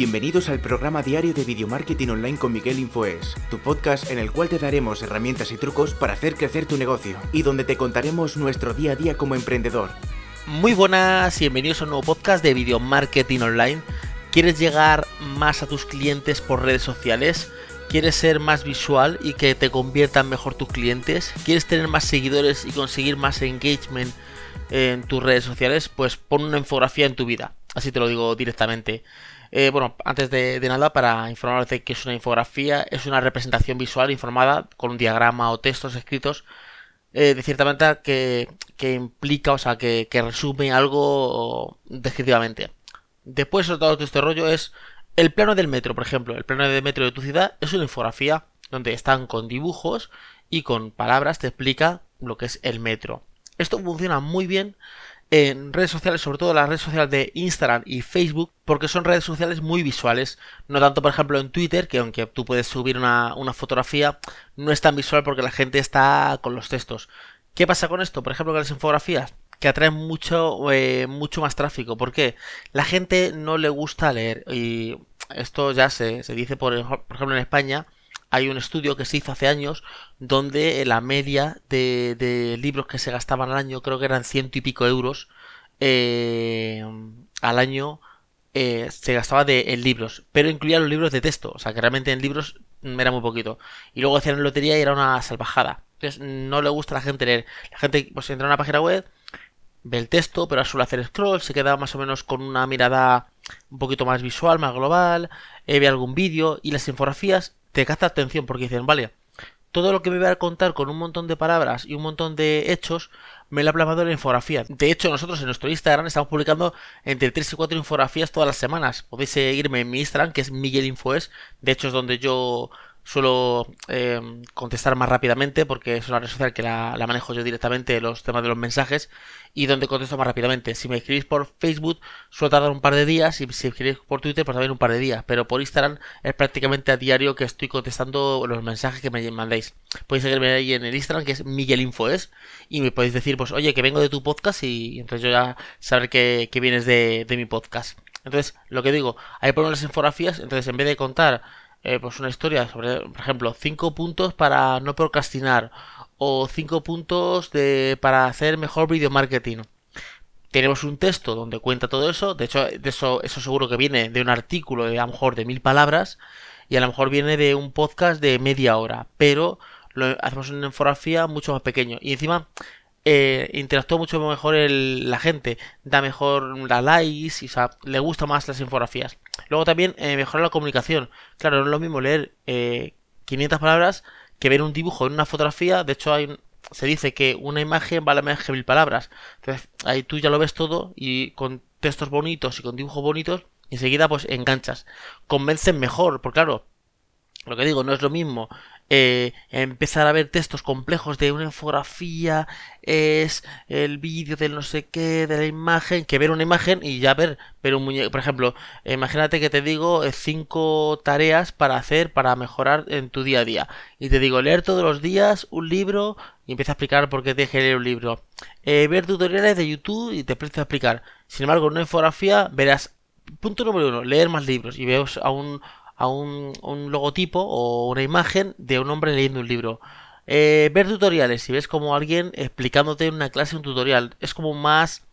Bienvenidos al programa diario de Video Marketing Online con Miguel Infoes, tu podcast en el cual te daremos herramientas y trucos para hacer crecer tu negocio y donde te contaremos nuestro día a día como emprendedor. Muy buenas y bienvenidos a un nuevo podcast de Video Marketing Online. ¿Quieres llegar más a tus clientes por redes sociales? ¿Quieres ser más visual y que te conviertan mejor tus clientes? ¿Quieres tener más seguidores y conseguir más engagement en tus redes sociales? Pues pon una infografía en tu vida. Así te lo digo directamente. Eh, bueno, antes de, nada, para informarte que es una infografía, es una representación visual informada con un diagrama o textos escritos eh, de cierta manera que, implica, o sea, que, resume algo descriptivamente. Después, todo este rollo es el plano del metro, por ejemplo. El plano del metro de tu ciudad es una infografía donde están con dibujos y con palabras te explica lo que es el metro. Esto funciona muy bien en redes sociales, sobre todo las redes sociales de Instagram y Facebook, porque son redes sociales muy visuales. No tanto, por ejemplo, en Twitter, que aunque tú puedes subir una, fotografía, no es tan visual porque la gente está con los textos. ¿Qué pasa con esto? Por ejemplo, con las infografías, que atraen mucho, eh, mucho más tráfico. porque La gente no le gusta leer. Y esto ya se, se dice, por, por ejemplo, en España hay un estudio que se hizo hace años donde la media de, libros que se gastaban al año, creo que eran ciento y pico euros eh, al año, eh, se gastaba de, en libros, pero incluía los libros de texto, o sea que realmente en libros era muy poquito. Y luego hacían lotería y era una salvajada. Entonces no le gusta a la gente leer. La gente pues entra a una página web, ve el texto, pero suele hacer scroll, se queda más o menos con una mirada un poquito más visual, más global, eh, ve algún vídeo y las infografías te capta atención porque dicen, vale, todo lo que me voy a contar con un montón de palabras y un montón de hechos me lo ha plasmado la infografía. De hecho, nosotros en nuestro Instagram estamos publicando entre 3 y 4 infografías todas las semanas. Podéis seguirme en mi Instagram, que es Miguel Infoes. De hecho, es donde yo suelo eh, contestar más rápidamente porque es una red social que la, manejo yo directamente los temas de los mensajes y donde contesto más rápidamente. Si me escribís por Facebook suele tardar un par de días y si escribís por Twitter pues también un par de días, pero por Instagram es prácticamente a diario que estoy contestando los mensajes que me mandéis. Podéis seguirme ahí en el Instagram que es Miguel Infoes y me podéis decir pues oye que vengo de tu podcast y entonces yo ya sabré que, vienes de, de mi podcast. Entonces, lo que digo, ahí pongo las infografías, entonces en vez de contar eh, pues una historia sobre, por ejemplo, 5 puntos para no procrastinar o 5 puntos de, para hacer mejor video marketing. Tenemos un texto donde cuenta todo eso, de hecho, de eso, eso seguro que viene de un artículo de a lo mejor de mil palabras y a lo mejor viene de un podcast de media hora, pero lo hacemos en una infografía mucho más pequeño y encima eh, interactúa mucho mejor la gente, da mejor la likes, y, o le gusta más las infografías. Luego también eh, mejora la comunicación. Claro, no es lo mismo leer 500 eh, palabras que ver un dibujo en una fotografía. De hecho, hay se dice que una imagen vale más que mil palabras. Entonces, ahí tú ya lo ves todo y con textos bonitos y con dibujos bonitos, enseguida pues enganchas. Convencen mejor, porque claro, lo que digo, no es lo mismo eh, empezar a ver textos complejos de una infografía, es el vídeo del no sé qué, de la imagen, que ver una imagen y ya ver, ver un muñeco. Por ejemplo, imagínate que te digo eh, cinco tareas para hacer, para mejorar en tu día a día. Y te digo, leer todos los días un libro y empieza a explicar por qué tienes que leer un libro. Eh, ver tutoriales de YouTube y te empiezo a explicar. Sin embargo, en una infografía verás, punto número uno, leer más libros y veo a un a un, logotipo o una imagen de un hombre leyendo un libro. Eh, ver tutoriales, si ves como alguien explicándote en una clase un tutorial, es como más...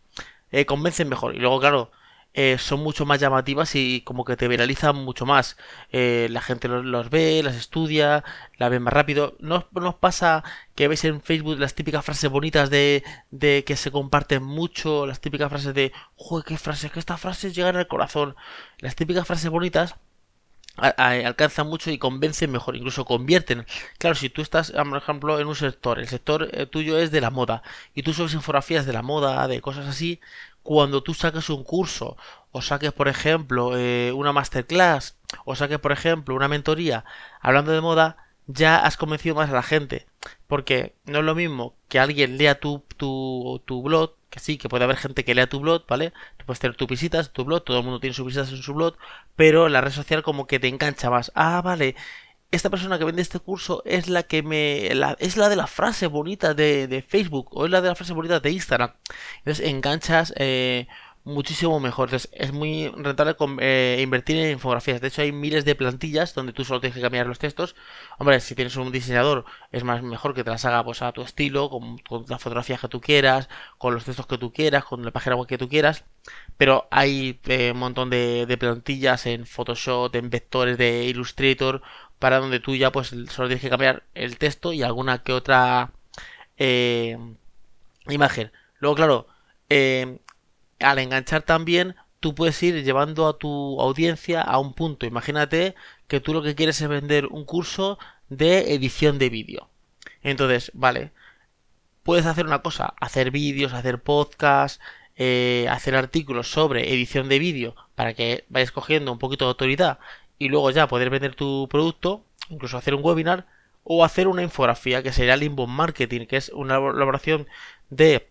Eh, convencen mejor. Y luego, claro, eh, son mucho más llamativas y como que te viralizan mucho más. la gente los, ve, las estudia, la ve más rápido. ¿No nos pasa que ves en Facebook las típicas frases bonitas de, de que se comparten mucho? Las típicas frases de, joder, qué frases, que estas frases llegan al corazón. Las típicas frases bonitas alcanzan mucho y convencen mejor, incluso convierten. Claro, si tú estás, por ejemplo, en un sector, el sector eh, tuyo es de la moda y tú subes infografías de la moda, de cosas así, cuando tú saques un curso o saques, por ejemplo, eh, una masterclass o saques, por ejemplo, una mentoría hablando de moda, ya has convencido más a la gente. Porque no es lo mismo que alguien lea tu, tu, tu blog que sí, que puede haber gente que lea tu blog, ¿vale? Tú puedes tener tus visitas, tu blog, todo el mundo tiene sus visitas en su blog, pero la red social como que te engancha más. Ah, vale, esta persona que vende este curso es la que me... es la de la frase bonita de, de, Facebook o es la de la frase bonita de Instagram. Entonces enganchas eh, muchísimo mejor. Entonces, es muy rentable eh, invertir en infografías. De hecho, hay miles de plantillas donde tú solo tienes que cambiar los textos. Hombre, si tienes un diseñador, es más mejor que te las haga pues, a tu estilo, con, con las fotografías que tú quieras, con los textos que tú quieras, con la página web que tú quieras. Pero hay eh, un montón de, de plantillas en Photoshop, en vectores de Illustrator, para donde tú ya pues solo tienes que cambiar el texto y alguna que otra eh, imagen. Luego, claro, eh, al enganchar también, tú puedes ir llevando a tu audiencia a un punto. Imagínate que tú lo que quieres es vender un curso de edición de vídeo. Entonces, vale, puedes hacer una cosa, hacer vídeos, hacer podcasts, eh, hacer artículos sobre edición de vídeo para que vayas cogiendo un poquito de autoridad y luego ya poder vender tu producto, incluso hacer un webinar o hacer una infografía que sería el inbound marketing, que es una elaboración de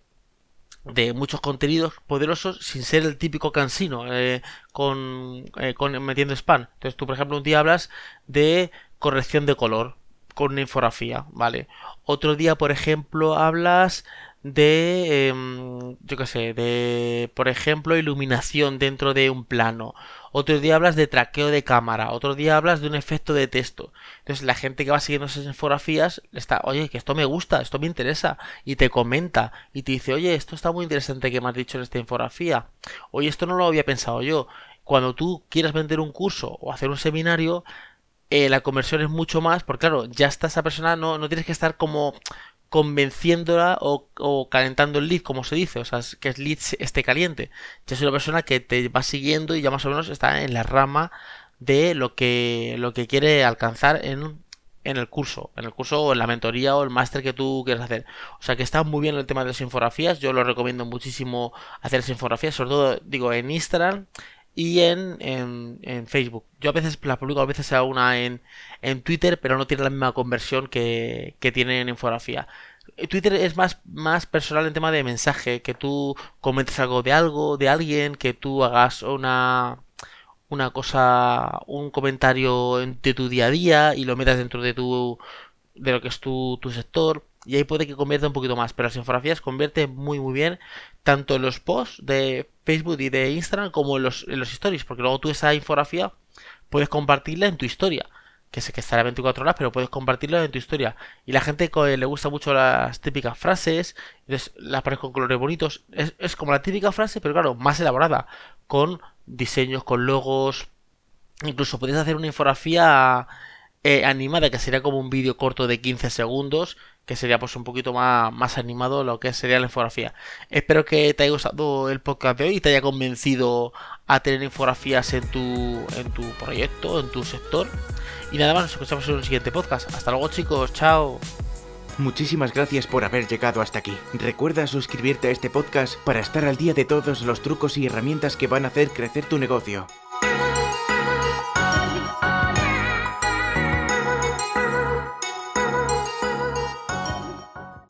de muchos contenidos poderosos sin ser el típico cansino eh, con, eh, con, metiendo spam. Entonces tú, por ejemplo, un día hablas de corrección de color con una infografía, ¿vale? Otro día, por ejemplo, hablas de, em, yo qué sé, de, por ejemplo, iluminación dentro de un plano. Otro día hablas de traqueo de cámara. Otro día hablas de un efecto de texto. Entonces la gente que va siguiendo esas infografías está, oye, que esto me gusta, esto me interesa. Y te comenta y te dice, oye, esto está muy interesante que me has dicho en esta infografía. Oye, esto no lo había pensado yo. Cuando tú quieras vender un curso o hacer un seminario, eh, la conversión es mucho más, porque claro, ya está esa persona, no, no tienes que estar como convenciéndola o, calentando el lead, como se dice, o sea, que el lead esté caliente. Ya es una persona que te va siguiendo y ya más o menos está en la rama de lo que, lo que quiere alcanzar en, en el curso, en el curso o en la mentoría o el máster que tú quieres hacer. O sea que está muy bien el tema de las infografías, yo lo recomiendo muchísimo hacer las infografías, sobre todo digo en Instagram y en, en, Facebook. Yo a veces la publico, a veces hago una en, en Twitter, pero no tiene la misma conversión que, que tiene en infografía. Twitter es más, más personal en tema de mensaje, que tú comentes algo de algo, de alguien, que tú hagas una, una cosa, un comentario de tu día a día y lo metas dentro de tu, de lo que es tu, tu sector y ahí puede que convierta un poquito más, pero las infografías convierte muy muy bien tanto en los posts de Facebook y de Instagram como en los, en los stories, porque luego tú esa infografía puedes compartirla en tu historia, que sé que estará 24 horas, pero puedes compartirla en tu historia. Y la gente le gusta mucho las típicas frases, entonces las pones con colores bonitos, es, es como la típica frase, pero claro, más elaborada, con diseños, con logos, incluso puedes hacer una infografía eh, animada, que sería como un vídeo corto de 15 segundos, que sería pues un poquito más, más animado lo que sería la infografía. Espero que te haya gustado el podcast de hoy y te haya convencido a tener infografías en tu, en tu proyecto, en tu sector. Y nada más, nos escuchamos en un siguiente podcast. Hasta luego chicos, chao. Muchísimas gracias por haber llegado hasta aquí. Recuerda suscribirte a este podcast para estar al día de todos los trucos y herramientas que van a hacer crecer tu negocio.